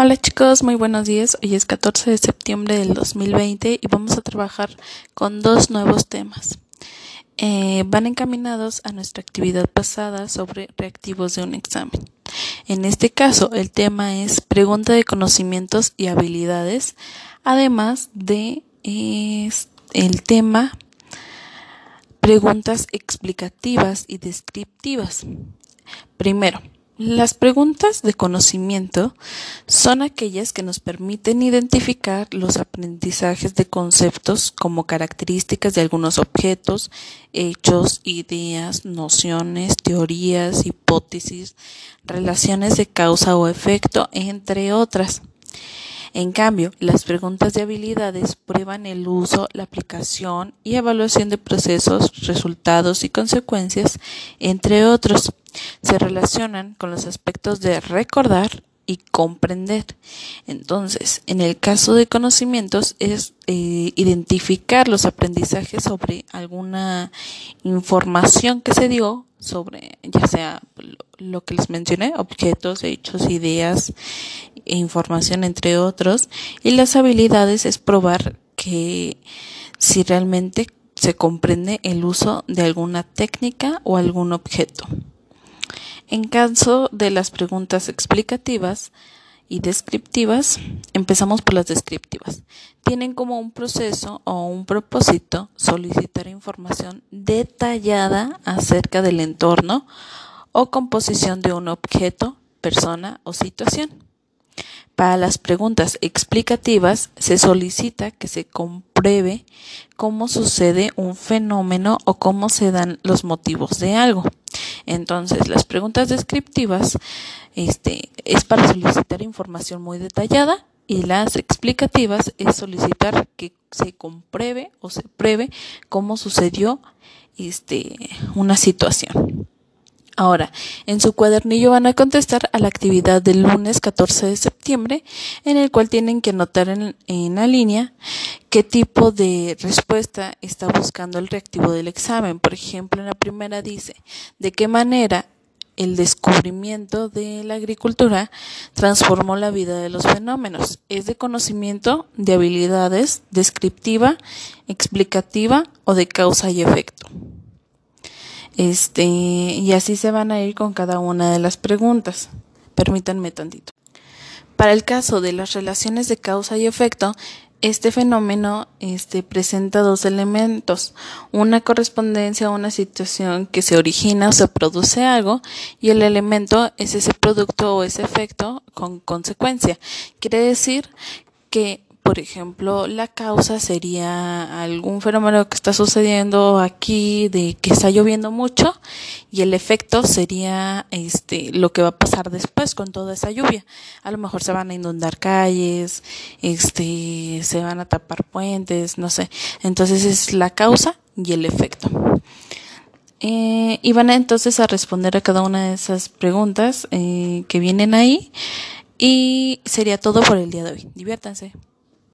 Hola chicos, muy buenos días. Hoy es 14 de septiembre del 2020 y vamos a trabajar con dos nuevos temas. Eh, van encaminados a nuestra actividad pasada sobre reactivos de un examen. En este caso, el tema es pregunta de conocimientos y habilidades, además de el tema preguntas explicativas y descriptivas. Primero, las preguntas de conocimiento son aquellas que nos permiten identificar los aprendizajes de conceptos como características de algunos objetos, hechos, ideas, nociones, teorías, hipótesis, relaciones de causa o efecto, entre otras. En cambio, las preguntas de habilidades prueban el uso, la aplicación y evaluación de procesos, resultados y consecuencias, entre otros. Se relacionan con los aspectos de recordar y comprender. Entonces, en el caso de conocimientos es eh, identificar los aprendizajes sobre alguna información que se dio sobre, ya sea lo que les mencioné, objetos, hechos, ideas, información, entre otros. Y las habilidades es probar que si realmente se comprende el uso de alguna técnica o algún objeto. En caso de las preguntas explicativas y descriptivas, empezamos por las descriptivas. Tienen como un proceso o un propósito solicitar información detallada acerca del entorno o composición de un objeto, persona o situación. Para las preguntas explicativas se solicita que se compruebe cómo sucede un fenómeno o cómo se dan los motivos de algo. Entonces, las preguntas descriptivas este, es para solicitar información muy detallada y las explicativas es solicitar que se compruebe o se pruebe cómo sucedió este, una situación. Ahora, en su cuadernillo van a contestar a la actividad del lunes 14 de septiembre, en el cual tienen que anotar en, la línea qué tipo de respuesta está buscando el reactivo del examen. Por ejemplo, en la primera dice, ¿de qué manera el descubrimiento de la agricultura transformó la vida de los fenómenos? Es de conocimiento, de habilidades, descriptiva, explicativa o de causa y efecto. Este, y así se van a ir con cada una de las preguntas. Permítanme tantito. Para el caso de las relaciones de causa y efecto, este fenómeno este, presenta dos elementos, una correspondencia a una situación que se origina o se produce algo y el elemento es ese producto o ese efecto con consecuencia. Quiere decir que por ejemplo, la causa sería algún fenómeno que está sucediendo aquí de que está lloviendo mucho y el efecto sería este lo que va a pasar después con toda esa lluvia. A lo mejor se van a inundar calles, este se van a tapar puentes, no sé. Entonces es la causa y el efecto. Eh, y van entonces a responder a cada una de esas preguntas eh, que vienen ahí. Y sería todo por el día de hoy. Diviértanse.